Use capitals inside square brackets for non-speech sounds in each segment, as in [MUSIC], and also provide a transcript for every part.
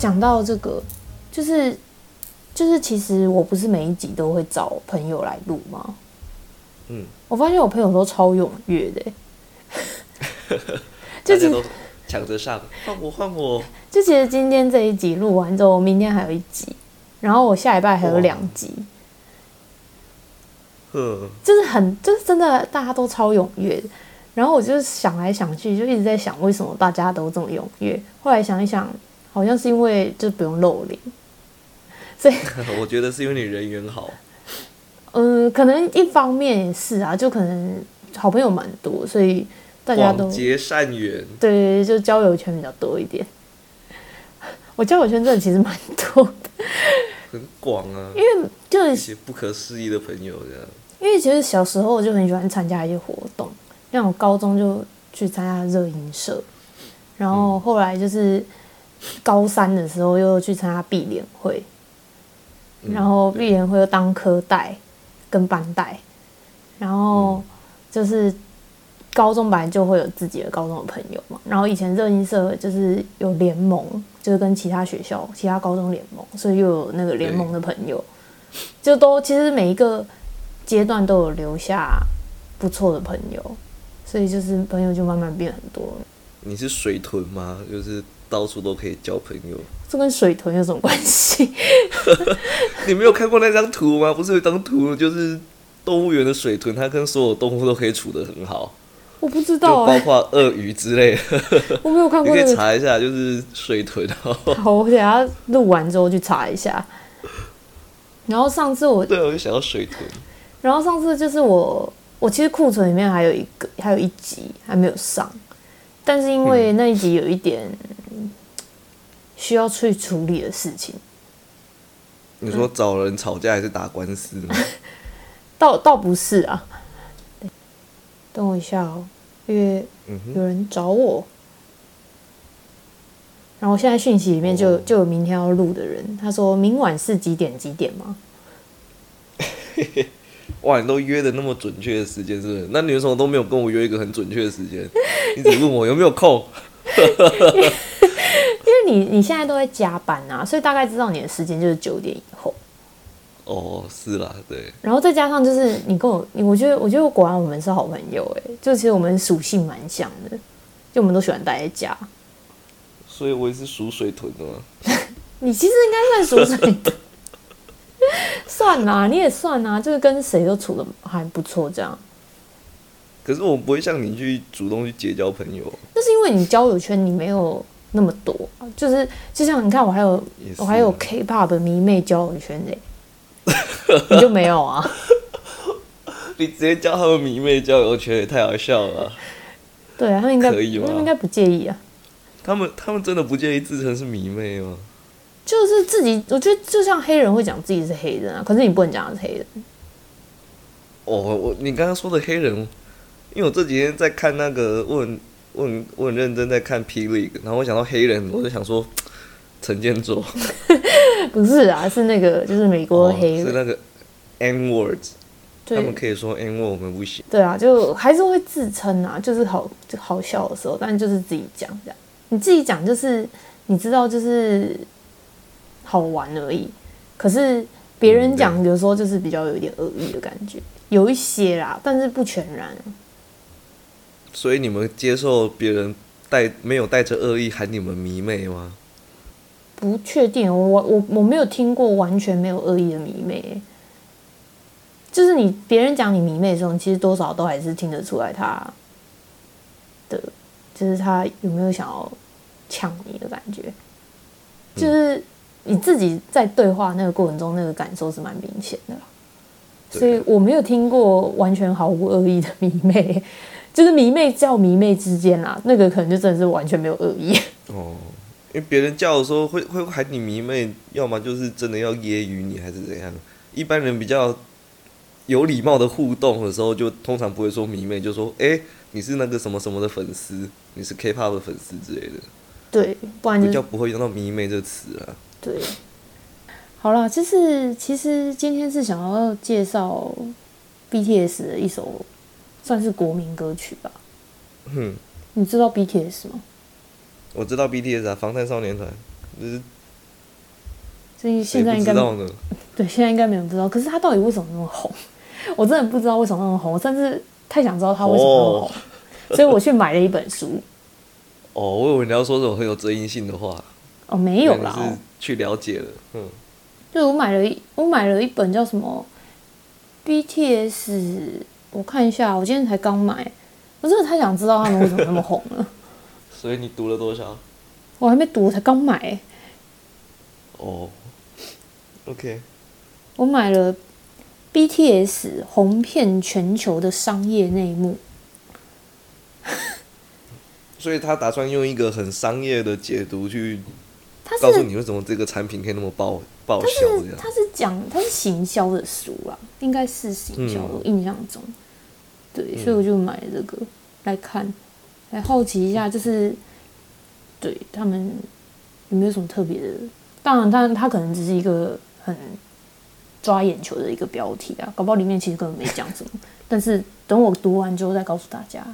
讲到这个，就是就是，其实我不是每一集都会找朋友来录吗？嗯，我发现我朋友都超踊跃的欸，[LAUGHS] 就其实大家都抢着上，换我换我。就其实今天这一集录完之后，明天还有一集，然后我下礼拜还有两集，呵，就是很就是真的大家都超踊跃。然后我就想来想去，就一直在想为什么大家都这么踊跃。后来想一想，好像是因为就不用露脸，所以 [LAUGHS] 我觉得是因为你人缘好。[LAUGHS] 嗯，可能一方面也是啊，就可能好朋友蛮多，所以大家都广结善缘，对，就交友圈比较多一点。[LAUGHS] 我交友圈真的其实蛮多的，很广啊，因为就是一些不可思议的朋友这样。因为其实小时候就很喜欢参加一些活动，像我高中就去参加热音社，然后后来就是高三的时候又去参加毕联会，嗯然后毕联会又当科代跟班代，然后就是高中本来就会有自己的高中的朋友嘛，然后以前热音社就是有联盟，就是跟其他学校、其他高中联盟，所以又有那个联盟的朋友，就都其实每一个阶段都有留下不错的朋友，所以就是朋友就慢慢变很多。你是水豚吗？就是到处都可以交朋友。这跟水豚有什么关系？[LAUGHS] 你没有看过那张图吗？不是有一张图，就是动物园的水豚，它跟所有动物都可以处得很好，我不知道哎、包括鳄鱼之类的。[LAUGHS] 我没有看你可以过。查一下，就是水豚哦。[LAUGHS] 好，我等下录完之后去查一下。然后上次我，对，我就想要水豚。然后上次就是我，我其实库存里面还有一个，还有一集还没有上，但是因为那一集有一点需要去处理的事情，你说找人吵架还是打官司吗？[LAUGHS] 倒倒不是啊。等我一下哦，因为有人找我，然后现在讯息里面就就有明天要录的人，他说明晚是几点几点吗？[LAUGHS] 哇，你都约的那么准确的时间，是不是？那你为什么都没有跟我约一个很准确的时间？你只问我有没有空？[LAUGHS] 因为你你现在都在加班啊，所以大概知道你的时间就是九点以后。哦，是啦，对，然后再加上就是你跟我，你我觉得我觉得果然我们是好朋友哎、就其实我们属性蛮像的，就我们都喜欢待在家。所以我也是属水豚的嘛。[LAUGHS] 你其实应该算属水豚，[LAUGHS] 算啦，你也算啊，就是跟谁都处的还不错这样。可是我不会像你去主动去结交朋友，那是因为你交友圈你没有那么多，就是就像你看我还有我还有 K-pop 的迷妹交友圈嘞、[LAUGHS] 你就没有啊？[LAUGHS] 你直接叫他们迷妹交友圈也太好笑了啊、对啊，他们应该可以吗他们应该不介意啊。他们他们真的不介意自称是迷妹吗？就是自己，我觉得就像黑人会讲自己是黑人啊，可是你不能讲他是黑人。哦，我你刚刚说的黑人，因为我这几天在看那个，我很我很我很认真在看 P League，然后我想到黑人，我就想说陈建州，[LAUGHS] 不是啊，是那个就是美国黑人。是那个 N words，他们可以说 N word，我们不行。对啊，就还是会自称啊，就是好就好笑的时候，但就是自己讲这样。你自己讲就是你知道就是好玩而已，可是别人嗯讲有时候就是比较有一点恶意的感觉，有一些啦，但是不全然。所以你们接受别人带没有带着恶意喊你们迷妹吗？不确定，我我我没有听过完全没有恶意的迷妹欸，就是你别人讲你迷妹的时候，你其实多少都还是听得出来他的，就是他有没有想要抢你的感觉，就是你自己在对话那个过程中，那个感受是蛮明显的啦。所以我没有听过完全毫无恶意的迷妹，就是迷妹叫迷妹之间啦，那个可能就真的是完全没有恶意。哦，因为别人叫的时候会会喊你迷妹，要么就是真的要揶揄你，还是怎样。一般人比较有礼貌的互动的时候，就通常不会说迷妹，就说哎、诶你是那个什么什么的粉丝，你是 K-pop 的粉丝之类的，对，不然就比较不会用到迷妹这个词啊。对，好了，就是其实今天是想要介绍 BTS 的一首算是国民歌曲吧。嗯，你知道 BTS 吗？我知道 BTS 啊，防弹少年团，就是所以现在应该？[LAUGHS] 对，现在应该没有人不知道。可是他到底为什么那么红？[LAUGHS] 我真的不知道为什么那么红，我甚至太想知道他为什么那么红，[LAUGHS] 所以我去买了一本书。哦，我以为你要说这种很有争议性的话，哦，没有啦，去了解了，嗯，就我买了一我买了一本叫什么 BTS，我看一下，我今天才刚买，我真的太想知道他们为什么那么红了。[LAUGHS] 所以你读了多少？我还没读，我才刚买，哦，OK，我买了 BTS 红遍全球的商业内幕。[LAUGHS] 所以他打算用一个很商业的解读去告诉你为什么这个产品可以那么爆爆它销这样。是它是讲它是行销的书啦，应该是行销，嗯我印象中，对，所以我就买了这个来看，来好奇一下，就是对他们有没有什么特别的？当然，当然，它可能只是一个很抓眼球的一个标题啊，搞不好里面其实根本没讲什么。[LAUGHS] 但是等我读完之后再告诉大家。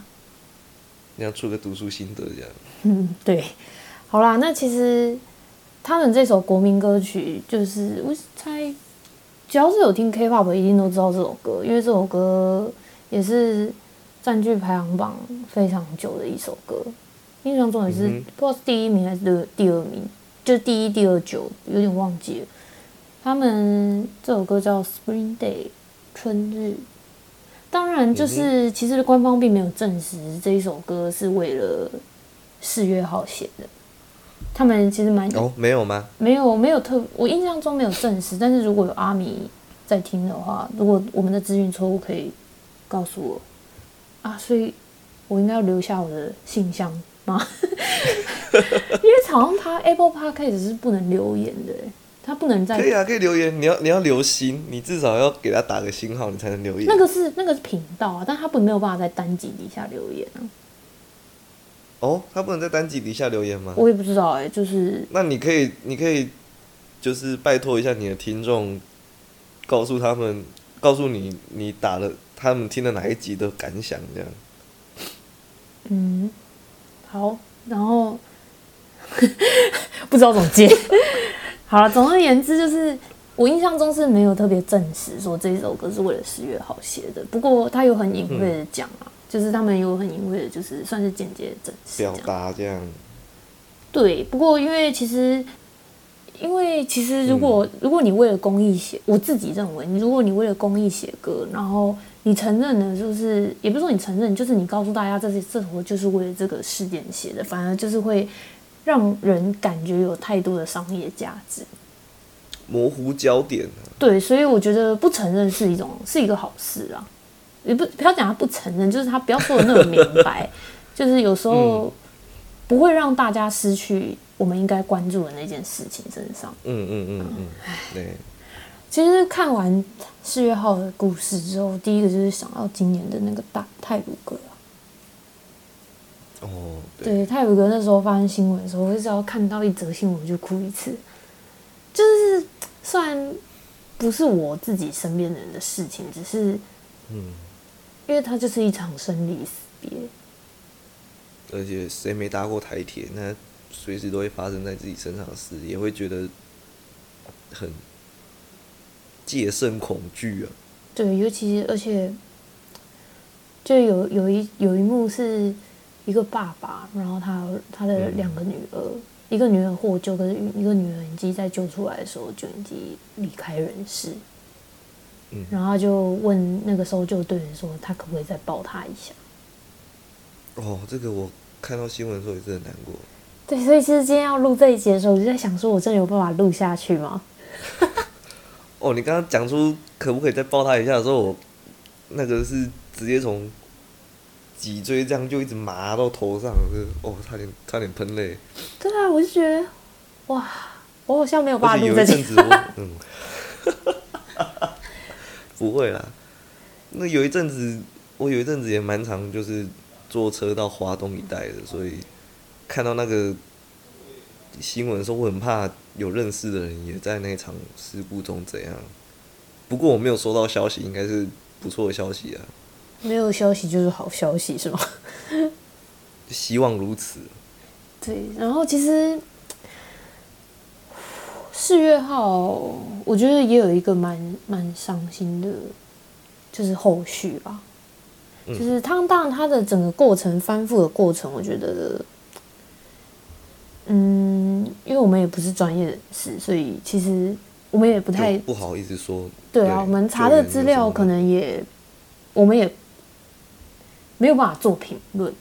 你要出个读书心得这样。嗯，对，好啦，那其实他们这首国民歌曲，就是我猜，只要是有听 K-pop 一定都知道这首歌，因为这首歌也是占据排行榜非常久的一首歌，印象中也是、不知道是第一名还是第二名，就第一、第二九，有点忘记了。他们这首歌叫《Spring Day》，春日。当然，就是其实官方并没有证实这一首歌是为了四月号写的。他们其实蛮哦，没有吗？没有没有特，我印象中没有证实。但是如果有阿米在听的话，如果我们的资讯错误，可以告诉我啊。所以我应该要留下我的信箱吗？[LAUGHS] 因为好像他 Apple Podcast 是不能留言的，他不能在可以啊，可以留言。你要你要留心，你至少要给他打个星号，你才能留言。那个是那个是频道啊，但他不没有办法在单集底下留言啊。哦，他不能在单集底下留言吗？我也不知道哎、就是那你可以，你可以，就是拜托一下你的听众，告诉他们，告诉你你打了他们听了哪一集的感想，这样。嗯，好，然后 [LAUGHS] 不知道怎么接。好了，总而言之，就是我印象中是没有特别证实说这一首歌是为了十月好写的，不过他有很隐晦的讲啊，就是他们有很隐晦的，就是算是间接的证实表。达这样。对，不过因为其实，因为其实如果、如果你为了公益写，我自己认为，如果你为了公益写歌，然后你承认了，就是也不是说你承认，就是你告诉大家这些这首歌就是为了这个事件写的，反而就是会让人感觉有太多的商业价值。模糊焦点啊对，所以我觉得不承认是一种是一个好事啊，也不不要讲他不承认，就是他不要说的那么明白，[LAUGHS] 就是有时候不会让大家失去我们应该关注的那件事情身上。嗯嗯嗯嗯，对，其实看完四月号的故事之后，第一个就是想到今年的那个大泰鲁格啊。哦，对，对，泰鲁哥那时候发生新闻的时候，我只要看到一则新闻我就哭一次。就是虽然不是我自己身边的人的事情，只是嗯，因为它就是一场生离死别。而且谁没搭过台铁，那随时都会发生在自己身上的事，也会觉得很戒慎恐惧啊。对，尤其而且就有有一有一幕是一个爸爸，然后他他的两个女儿，一个女儿获救，可是一个女儿已经在救出来的时候就已经离开人世。嗯然后就问那个搜救队员说，他可不可以再抱他一下？哦，这个我看到新闻的时候也是很难过。对，所以其实今天要录这一集的时候，我就在想说，我真的有办法录下去吗？[LAUGHS] 哦，你刚刚讲出可不可以再抱他一下的时候，我那个是直接从脊椎这样就一直麻到头上，就是哦，差点差点喷泪。对啊，我就觉得，哇，我好像没有办法录这一阵子我，嗯，[LAUGHS] 不会啦。那有一阵子，我有一阵子也蛮常就是坐车到华东一带的，所以看到那个新闻的时候，我很怕有认识的人也在那场事故中怎样。不过我没有收到消息，应该是不错的消息啊，没有消息就是好消息，是吗？[LAUGHS] 希望如此。对，然后其实四月号，我觉得也有一个蛮蛮伤心的，就是后续吧。嗯就是他当然他的整个过程翻覆的过程，我觉得，嗯，因为我们也不是专业人士，所以其实我们也不太不好意思说。对啊。我们查的资料可能也，我们也没有办法做评论。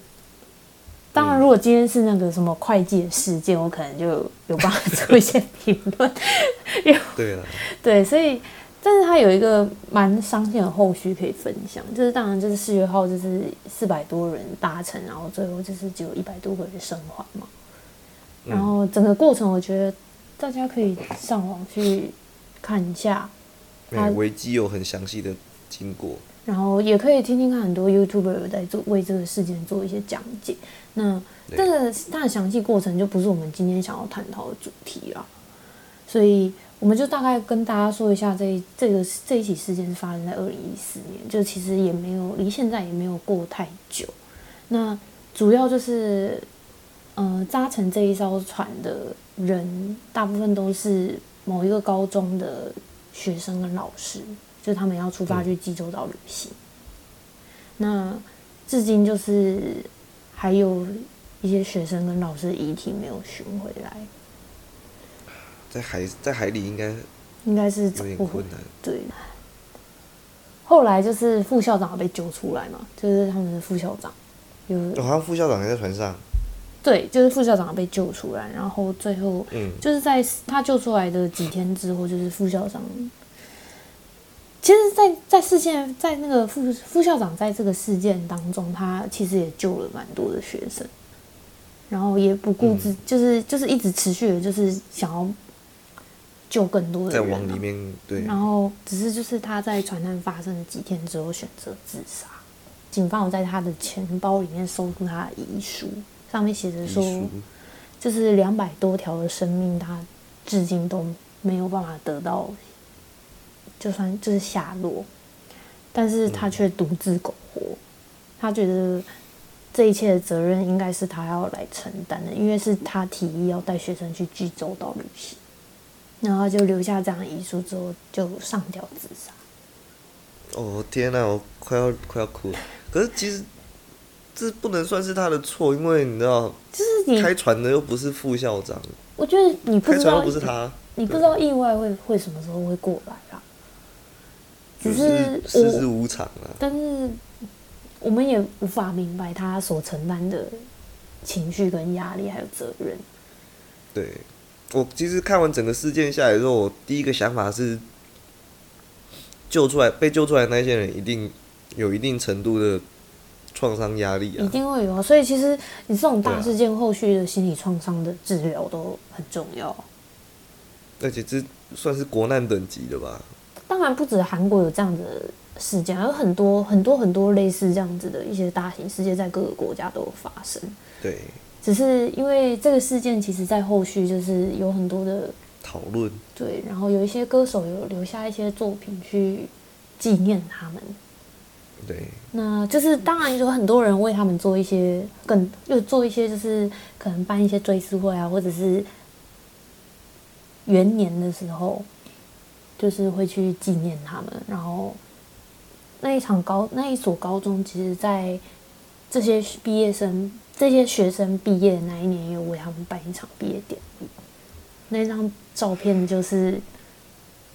当然，嗯如果今天是那个什么会计的事件，我可能就有办法做一些评论。[LAUGHS] 对了，对，所以，但是它有一个蛮伤心的后续可以分享，就是当然就是四月号就是四百多人搭乘，然后最后就是只有一百多个人生还嘛。然后整个过程，我觉得大家可以上网去看一下，维基有很详细的经过。然后也可以听听看很多 YouTuber 有在做为这个事件做一些讲解。那这个它的详细过程就不是我们今天想要探讨的主题了，所以我们就大概跟大家说一下这这个这一起事件是发生在二零一四年，就其实也没有离现在也没有过太久。那主要就是，呃，搭乘这一艘船的人大部分都是某一个高中的学生跟老师，就是他们要出发去济州岛旅行。那至今就是还有一些学生跟老师的遗体没有寻回来，在海在海里应该应该是找不回点困。难。对，后来就是副校长被救出来嘛，就是他们的副校长有哦好像副校长还在船上。对，就是副校长被救出来，然后最后嗯，就是在他救出来的几天之后，就是副校长。其实在，在事件，在那个副副校长在这个事件当中，他其实也救了蛮多的学生，然后也不顾自，就是就是一直持续的，就是想要救更多的人、啊。往里面对，然后只是就是他在船难发生的几天之后选择自杀。警方有在他的钱包里面搜出他的遗书，上面写着说，就是两百多条的生命，他至今都没有办法得到，就算就是下落，但是他却独自苟活。他觉得这一切的责任应该是他要来承担的，因为是他提议要带学生去济州岛旅行，然后就留下这样的遗书之后就上吊自杀。哦天呐，我快要快要哭了。可是其实这不能算是他的错，因为你知道，就是你，开船的又不是副校长，我觉得你不开船知道又不是他，你不知道意外会会什么时候会过来啦。只就是是世事，无常啊。但是我们也无法明白他所承担的情绪跟压力还有责任。对，我其实看完整个事件下来之后，我第一个想法是，救出来被救出来的那些人一定有一定程度的创伤压力啊一啊。定会有啊，所以其实你这种大事件后续的心理创伤的治疗都很重要。而且这算是国难等级的吧？当然不止韩国有这样的事件，还有很多很多很多类似这样子的一些大型事件，在各个国家都有发生。对，只是因为这个事件，其实在后续就是有很多的讨论对，然后有一些歌手有留下一些作品去纪念他们。对，那就是当然有很多人为他们做一些更又做一些就是可能办一些追思会啊，或者是元年的时候，就是会去纪念他们。然后那一场高那一所高中，其实在这些毕业生这些学生毕业的那一年，也有为他们办一场毕业典礼。那张照片就是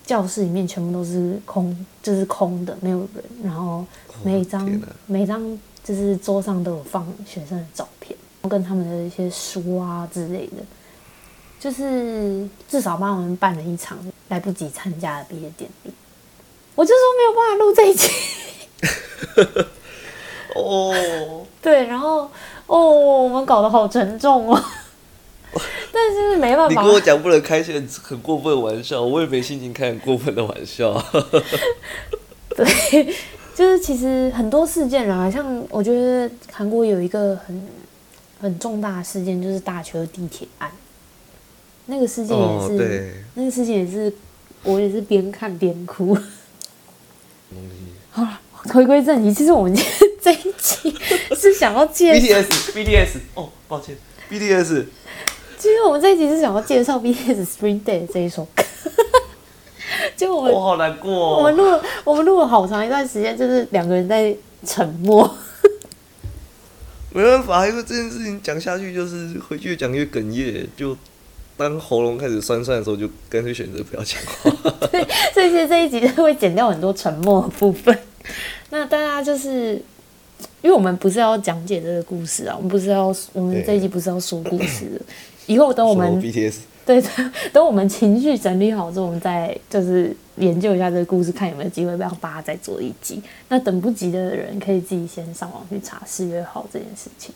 教室里面全部都是空，就是空的，没有人。然后每一张、每张就是桌上都有放学生的照片，跟他们的一些书啊之类的，就是至少帮我们办了一场来不及参加的毕业典礼。我就说没有办法录这一集，哦，[LAUGHS] 对，然后哦，我们搞得好沉重哦，[LAUGHS] 但是没办法你跟，我讲不能开些很很过分的玩笑，我也没心情开很过分的玩笑。[LAUGHS] 对，就是其实很多事件啊，像我觉得韩国有一个很很重大的事件，就是大邱地铁案。那个事件也哦，是，对，那个事件也是，我也是边看边哭。好了，回归正题，其实我们今天 [LAUGHS] 这一期是想要介绍，BTS BTS 哦，抱歉，BTS 其实我们这一集是想要介绍 BTS Spring Day 这一首歌，[LAUGHS] 就我们我好难过、哦。我们录了我们录了好长一段时间，就是两个人在沉默。[LAUGHS] 没办法，因为这件事情讲下去就是回去越讲越哽咽，就当喉咙开始酸酸的时候，就干脆选择不要讲话。[LAUGHS] 所以其实这一集会剪掉很多沉默的部分。那大家就是，因为我们不是要讲解这个故事啊，我们不是要，我们这一集不是要说故事的。[LAUGHS] 以后等我们说 BTS [LAUGHS] 对，等我们情绪整理好之后，我们再就是研究一下这个故事，看有没有机会让大家再做一集。那等不及的人可以自己先上网去查四月号这件事情。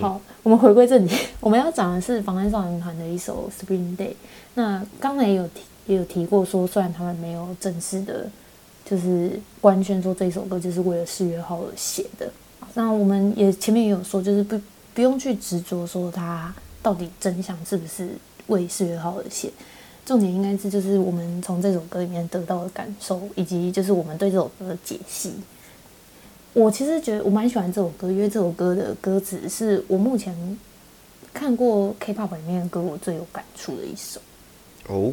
好，我们回归正题，[LAUGHS] 我们要讲的是防弹少年团的一首《Spring Day》。那刚才也有提，也有提过说，虽然他们没有正式的，就是官宣说这首歌就是为了四月号而写的。那我们也前面也有说，就是不不用去执着说它到底真相是不是为四月号而写，重点应该是就是我们从这首歌里面得到的感受，以及就是我们对这首歌的解析。我其实觉得我蛮喜欢这首歌，因为这首歌的歌词是我目前看过 K-pop 里面的歌我最有感触的一首。哦，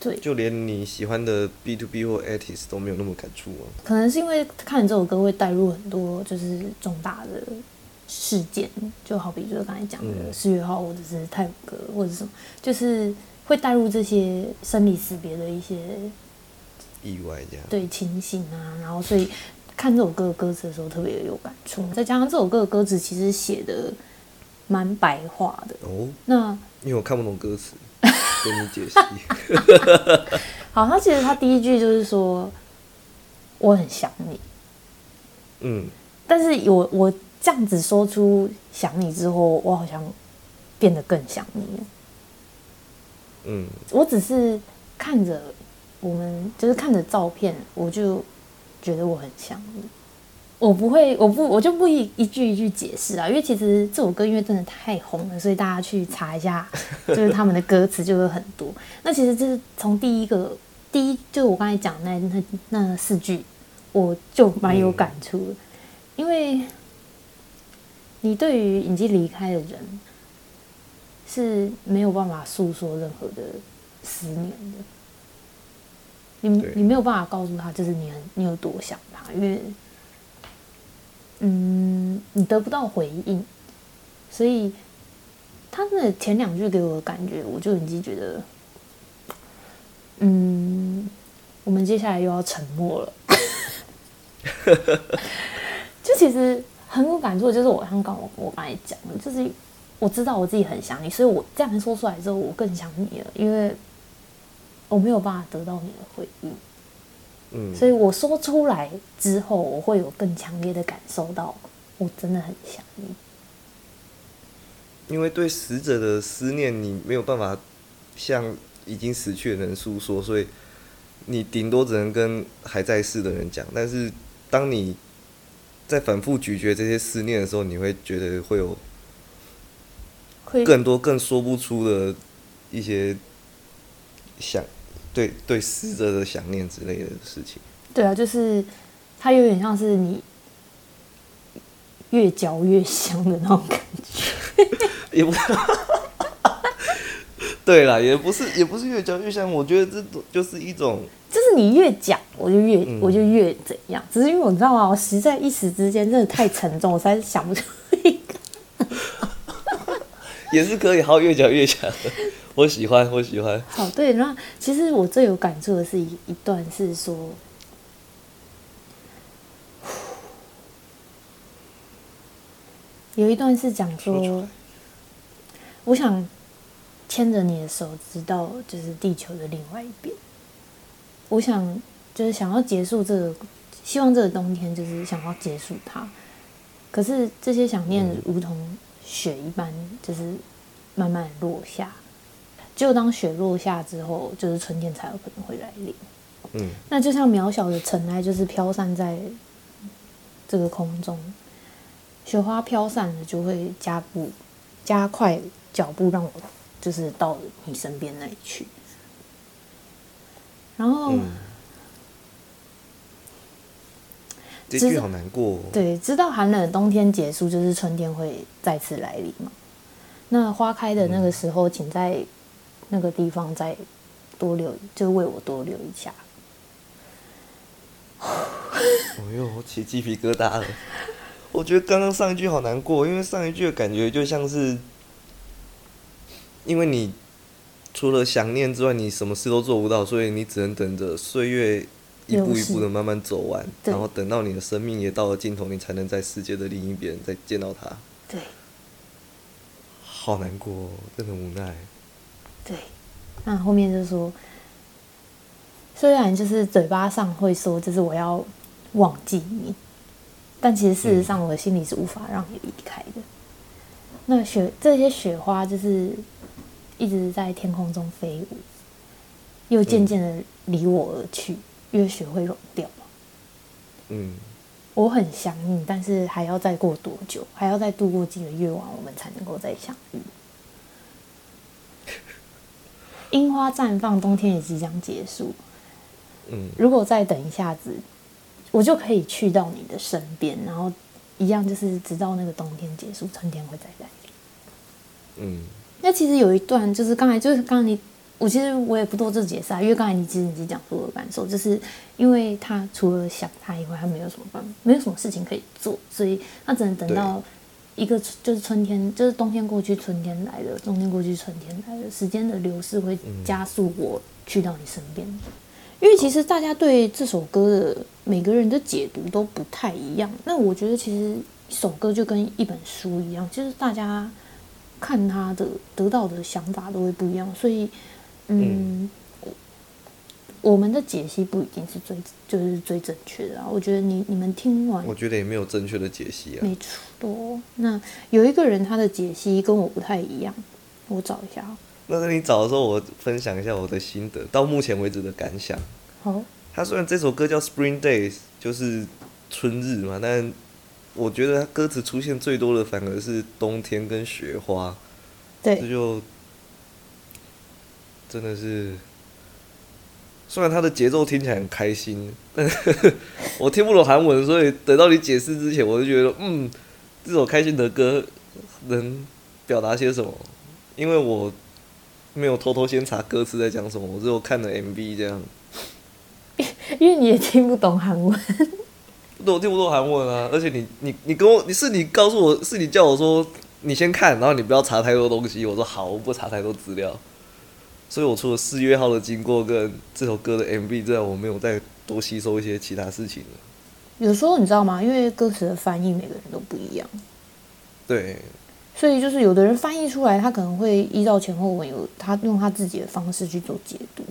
对，就连你喜欢的 B to B 或 artist 都没有那么感触啊？可能是因为看这首歌会带入很多就是重大的事件，就好比就是刚才讲的嗯四月号或者是泰晤格或者什么，就是会带入这些生离死别的一些意外这样。对情形啊，然后所以看这首歌的歌词的时候特别有感触，再加上这首歌的歌词其实写的蛮白话的，哦，那因为我看不懂歌词，[LAUGHS] 跟你解析。[LAUGHS] 好，他其实他第一句就是说我很想你，嗯，但是我我这样子说出想你之后，我好像变得更想你了。嗯，我只是看着我们，就是看着照片，我就觉得我很像你。我不会，我不，我就不一一句一句解释啊，因为其实这首歌因为真的太红了，所以大家去查一下，[LAUGHS] 就是他们的歌词就会很多。那其实就是从第一个第一，就是我刚才讲那那那四句，我就蛮有感触的，因为你对于已经离开的人是没有办法诉说任何的思念的。你你没有办法告诉他，就是你很你有多想他，因为嗯，你得不到回应，所以他的前两句给我的感觉，我就已经觉得，嗯，我们接下来又要沉默了。[LAUGHS] 就其实很有感触，就是我刚刚我我刚才讲的，就是我知道我自己很想你，所以我这样说出来之后，我更想你了，因为我没有办法得到你的回应。嗯，所以我说出来之后，我会有更强烈的感受到，我真的很想你。因为对死者的思念，你没有办法向已经死去的人诉说，所以你顶多只能跟还在世的人讲。但是当你在反复咀嚼这些思念的时候，你会觉得会有更多更说不出的一些想对对死者的想念之类的事情。对啊，就是它有点像是你越嚼越香的那种感觉。[LAUGHS] 也不，对啦，也不是也不是越嚼越香，我觉得这都就是一种就是你越讲，我就越、嗯我就越怎样。只是因为我知道啊，我实在一时之间真的太沉重，我实在是想不出一个。也是可以，好越嚼越香。我喜欢，我喜欢。好，对，然后其实我最有感触的是一一段是说，有一段是讲说说，我想牵着你的手，直到就是地球的另外一边。我想就是想要结束这个，希望这个冬天就是想要结束它。可是这些想念如同雪一般，就是慢慢落下。只有当雪落下之后，就是春天才有可能会来临。嗯，那就像渺小的尘埃，就是飘散在这个空中。雪花飘散了，就会加步加快脚步，让我就是到你身边那里去。然后，嗯这知句好难过、哦。对，知道寒冷的冬天结束，就是春天会再次来临嘛。那花开的那个时候，请在那个地方再多留，就为我多留一下。哎呦，我起鸡皮疙瘩了。我觉得刚刚上一句好难过，因为上一句的感觉就像是，因为你除了想念之外，你什么事都做不到，所以你只能等着岁月一步一步的慢慢走完，然后等到你的生命也到了尽头，你才能在世界的另一边再见到他。对好难过、哦，真的无奈。对，那后面就说，虽然就是嘴巴上会说，就是我要忘记你，但其实事实上我的心里是无法让你离开的。那雪这些雪花就是一直在天空中飞舞，又渐渐的离我而去，因为雪会融掉嘛。嗯，我很想你，但是还要再过多久？还要再度过几个夜晚，我们才能够再相遇？樱花绽放，冬天也即将结束。嗯，如果再等一下子，我就可以去到你的身边，然后一样就是直到那个冬天结束，春天会再来临。嗯，那其实有一段就是刚才就是刚才你，我其实我也不多做解释啊，因为刚才你其实已经讲出我的感受，就是因为他除了想他以外，他没有什么办法，没有什么事情可以做，所以他只能等到一个就是春天，就是冬天过去，春天来了，冬天过去，春天来了，时间的流逝会加速我去到你身边。因为其实大家对这首歌的每个人的解读都不太一样。那我觉得其实一首歌就跟一本书一样，就是大家看他的得到的想法都会不一样，所以嗯，我我们的解析不一定是最就是最正确的啊。我觉得你你们听完我觉得也没有正确的解析啊。没错，那有一个人他的解析跟我不太一样，我找一下啊。那在你找的时候，我分享一下我的心得，到目前为止的感想。好，他虽然这首歌叫《Spring Days》，就是春日嘛，但我觉得他歌词出现最多的反而是冬天跟雪花，对这对，就真的是，虽然它的节奏听起来很开心，但 [LAUGHS] 是我听不懂韩文，所以等到你解释之前，我就觉得，嗯，这首开心的歌能表达些什么？因为我没有偷偷先查歌词在讲什么，我只有看了 MV 这样。因为你也听不懂韩文，对，我听不懂韩文啊，而且你你你跟我，你是你告诉我，是你叫我说你先看，然后你不要查太多东西。我说好，我不查太多资料。所以我除了四月号的经过跟这首歌的 MV 之外，我没有再多吸收一些其他事情了。有时候你知道吗？因为歌词的翻译每个人都不一样，对，所以就是有的人翻译出来，他可能会依照前后文有他用他自己的方式去做解读。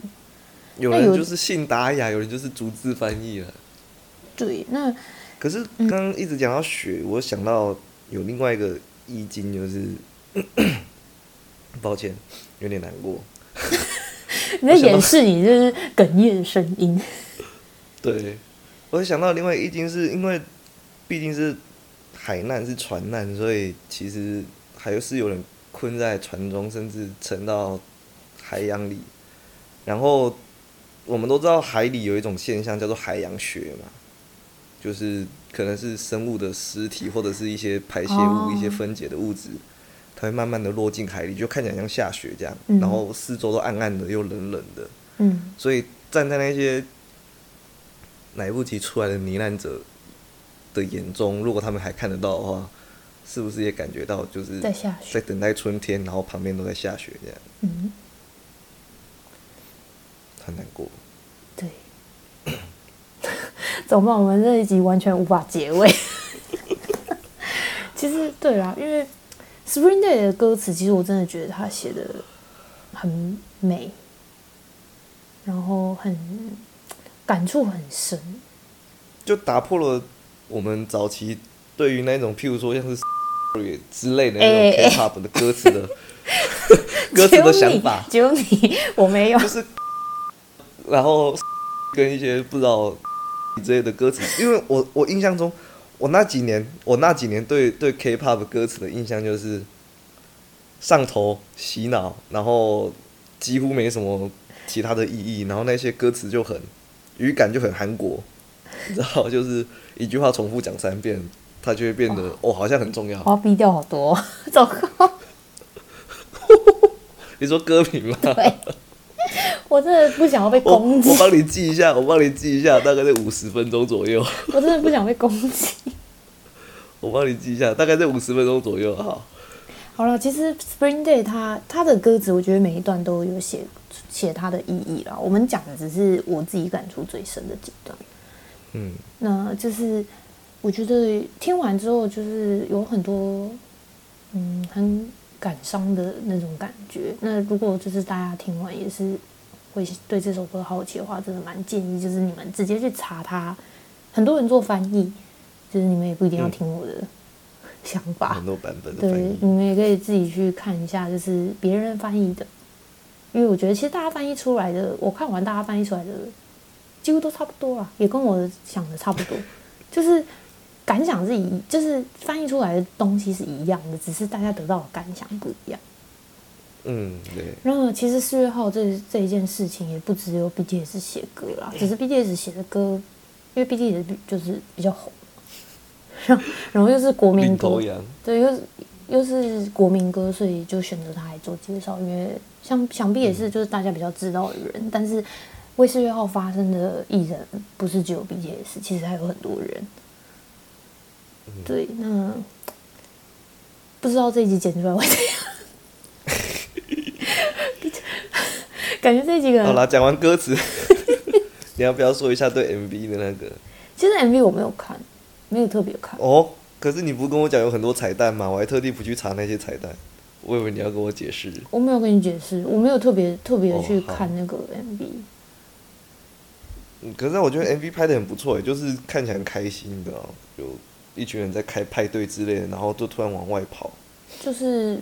有人就是信达雅，有人就是逐字翻译了。对，那可是刚刚一直讲到雪，我想到有另外一个意境，就是 [COUGHS] 抱歉，有点难过。[LAUGHS] 你在掩饰你就是哽咽的声音。[LAUGHS] 对，我想到另外一个意境，是因为毕竟是海难是船难，所以其实还是有人困在船中，甚至沉到海洋里。然后我们都知道海里有一种现象叫做海洋雪嘛，就是可能是生物的尸体或者是一些排泄物、哦一些分解的物质，它会慢慢的落进海里，就看起来像下雪这样，嗯然后四周都暗暗的又冷冷的。嗯，所以站在那些来不及出来的罹难者的眼中，如果他们还看得到的话，是不是也感觉到就是在下雪在等待春天，然后旁边都在下雪这样，嗯，很难过。对。怎么办？我们这一集完全无法结尾。[LAUGHS] 其实对啦，因为 Spring Day 的歌词，其实我真的觉得他写的很美，然后很感触很深。就打破了我们早期对于那种譬如说像是 [LAUGHS] 之类的那哎种 K-pop 的歌词的 [LAUGHS] 歌词的想法，只有你，只有你我没有。就是 [LAUGHS] 然后跟一些不知道之类的歌词，因为我我印象中，我那几年我那几年对对 K-pop 歌词的印象就是上头洗脑，然后几乎没什么其他的意义，然后那些歌词就很语感就很韩国，你知道，就是一句话重复讲三遍，它就会变得哦好像很重要。我要逼掉好多，糟糕。[LAUGHS] 你说歌名吗？对，我真的不想要被攻击我，帮你记一下，我帮你记一下，大概在五十分钟左右。[LAUGHS] 我真的不想被攻击。我帮你记一下，大概在五十分钟左右。哈，好了，其实 Spring Day 它它的歌词，我觉得每一段都有写写它的意义啦。我们讲的只是我自己感触最深的几段。嗯，那就是我觉得听完之后，就是有很多嗯很感伤的那种感觉。那如果就是大家听完也是会对这首歌好奇的话，真的蛮建议就是你们直接去查它。很多人做翻译，就是你们也不一定要嗯听我的 [LAUGHS] 想法。很多版本的翻对，你们也可以自己去看一下，就是别人翻译的，因为我觉得其实大家翻译出来的，我看完大家翻译出来的几乎都差不多啊，也跟我想的差不多，[LAUGHS] 就是感想是一，就是翻译出来的东西是一样的，只是大家得到的感想不一样。嗯，对，然后其实四月号这这一件事情也不只有 BTS 写歌啦，只是 BTS 写的歌，因为 BTS 就是比较红，然后然后又是国民歌。对，又是又是国民歌，所以就选择他来做介绍，因为想想必也是就是大家比较知道的人，但是为四月号发生的艺人不是只有 BTS，其实还有很多人。对，那不知道这一集剪出来会怎样？[LAUGHS] 感觉这一集可能好啦，讲完歌词，[LAUGHS] 你要不要说一下对 MV 的那个？其实 MV 我没有看，没有特别看。哦，可是你不是跟我讲有很多彩蛋吗？我还特地不去查那些彩蛋，我以为你要跟我解释。我没有跟你解释，我没有特别特别去看那个 MV。嗯，可是我觉得 MV 拍的很不错诶，就是看起来很开心，你知道吗，有一群人在开派对之类的，然后就突然往外跑。就是，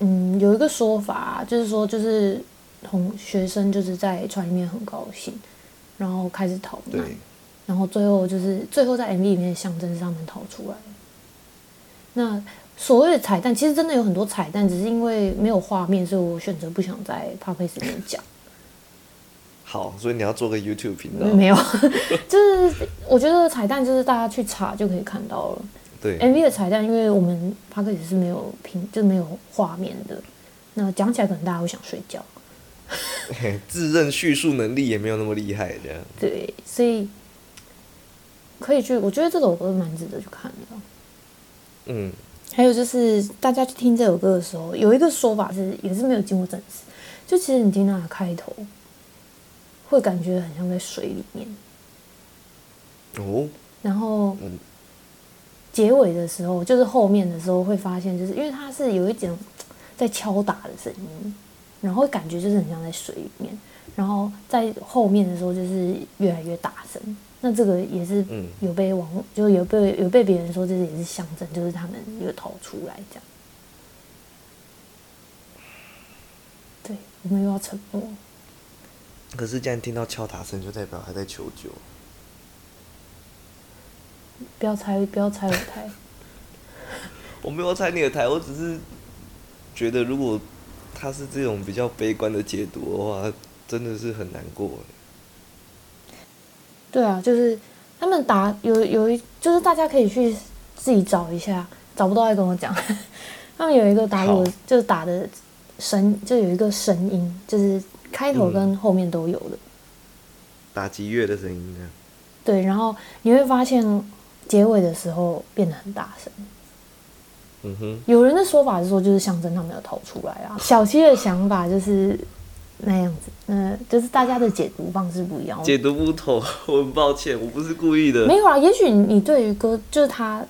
嗯，有一个说法，就是说，就是同学生就是在船里面很高兴，然后开始逃对难，，然后最后就是最后在 MV 里面的象征是他们逃出来。那所谓的彩蛋，其实真的有很多彩蛋，只是因为没有画面，所以我选择不想在 p o d c a s 里面讲。好，所以你要做个 YouTube 频道。没有，[LAUGHS] 就是我觉得彩蛋就是大家去查就可以看到了。对，MV 的彩蛋，因为我们 p o d c a s 是没有屏，就是没有画面的，那讲起来可能大家会想睡觉。嘿 [LAUGHS] 自认叙述能力也没有那么厉害，这样。对，所以可以去，我觉得这首歌蛮值得去看的。嗯，还有就是大家去听这首歌的时候，有一个说法是也是没有经过证实，就其实你听它的开头，会感觉很像在水里面，哦，然后嗯。结尾的时候，就是后面的时候会发现，就是因为它是有一点在敲打的声音，然后感觉就是很像在水里面，然后在后面的时候就是越来越大声。那这个也是嗯有被网，就有被有被别人说这也是象征，就是他们有逃出来这样。对，我们又要沉默。可是既然听到敲打声，就代表还在求救。不要拆，不要拆我台。[LAUGHS] 我没有拆你的台，我只是觉得如果他是这种比较悲观的解读的话，真的是很难过。对啊，就是他们打有有一，就是大家可以去自己找一下，找不到再跟我讲。[LAUGHS] 他们有一个打我就是打的声，就有一个声音，就是开头跟后面都有的。打击乐的声音呢？对，然后你会发现结尾的时候变得很大声。嗯哼，有人的说法是说，就是象征他们要逃出来啊。小七的想法就是那样子，嗯，就是大家的解读方式不一样。解读不同，[LAUGHS] 我很抱歉，我不是故意的没。有啊，也许你对于歌就是他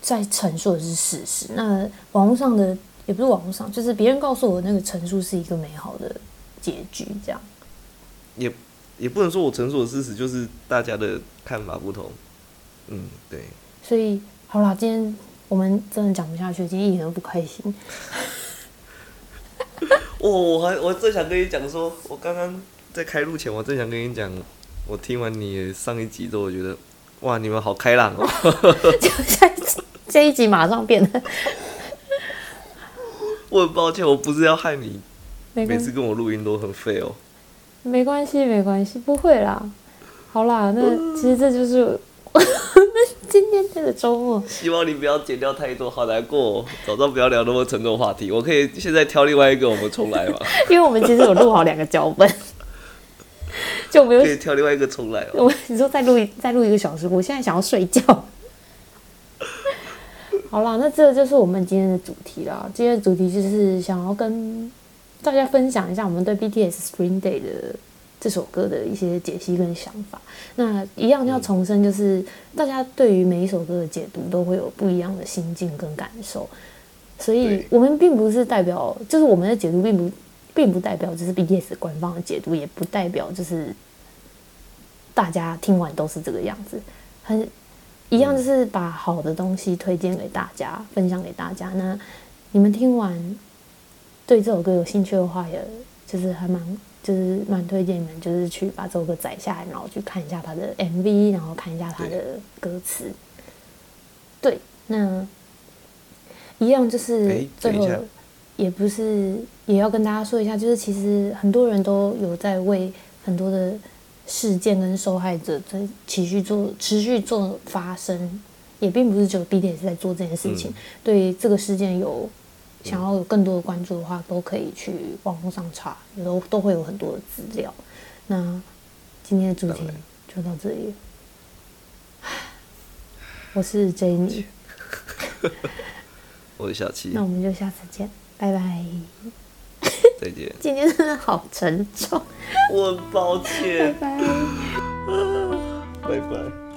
在陈述的是事实，那网络上的也不是网络上，就是别人告诉我那个陈述是一个美好的结局，这样。也也不能说我陈述的事实，就是大家的看法不同。嗯，对。所以好啦，今天我们真的讲不下去，今天一点都不开心。[LAUGHS] 我，我还我正想跟你讲说，我刚刚在开录前，我正想跟你讲，我听完你上一集之后，我觉得，哇，你们好开朗哦。[LAUGHS] 就下一集这一集马上变得 [LAUGHS] 我很抱歉，我不是要害你，每次跟我录音都很废哦。没关系，没关系，不会啦。好啦，那其实这就是今天这个周末，希望你不要剪掉太多，好难过、哦。早知道不要聊那么沉重的话题，我可以现在挑另外一个，我们重来嘛。[LAUGHS] 因为我们其实有录好两个脚本，[LAUGHS] 就没有可以挑另外一个重来哦。我你说再录一再录一个小时，我现在想要睡觉。[LAUGHS] 好啦，那这就是我们今天的主题啦。今天的主题就是想要跟大家分享一下我们对 BTS Spring Day 的这首歌的一些解析跟想法。那一样要重申，就是大家对于每一首歌的解读都会有不一样的心境跟感受，所以我们并不是代表，就是我们的解读并不并不代表就是 BTS 官方的解读，也不代表就是大家听完都是这个样子，很一样就是把好的东西推荐给大家，分享给大家。那你们听完对这首歌有兴趣的话，也就是还蛮就是蛮推荐你们就是去把这首歌载下来，然后去看一下它的 MV，然后看一下它的歌词。对，那一样就是哎最后等一下也不是也要跟大家说一下，就是其实很多人都有在为很多的事件跟受害者在持续做持续做发声，也并不是只有 BTS 在做这件事情。对这个事件有想要有更多的关注的话，都可以去网络上查，有时候都会有很多的资料。那今天的主题就到这里。[SIGHS] 我是 Jenny，[LAUGHS] 我是小七那，我们就下次见，拜拜。再见。[LAUGHS] 今天真的好沉重，我很抱拜歉，拜。拜拜。[LAUGHS]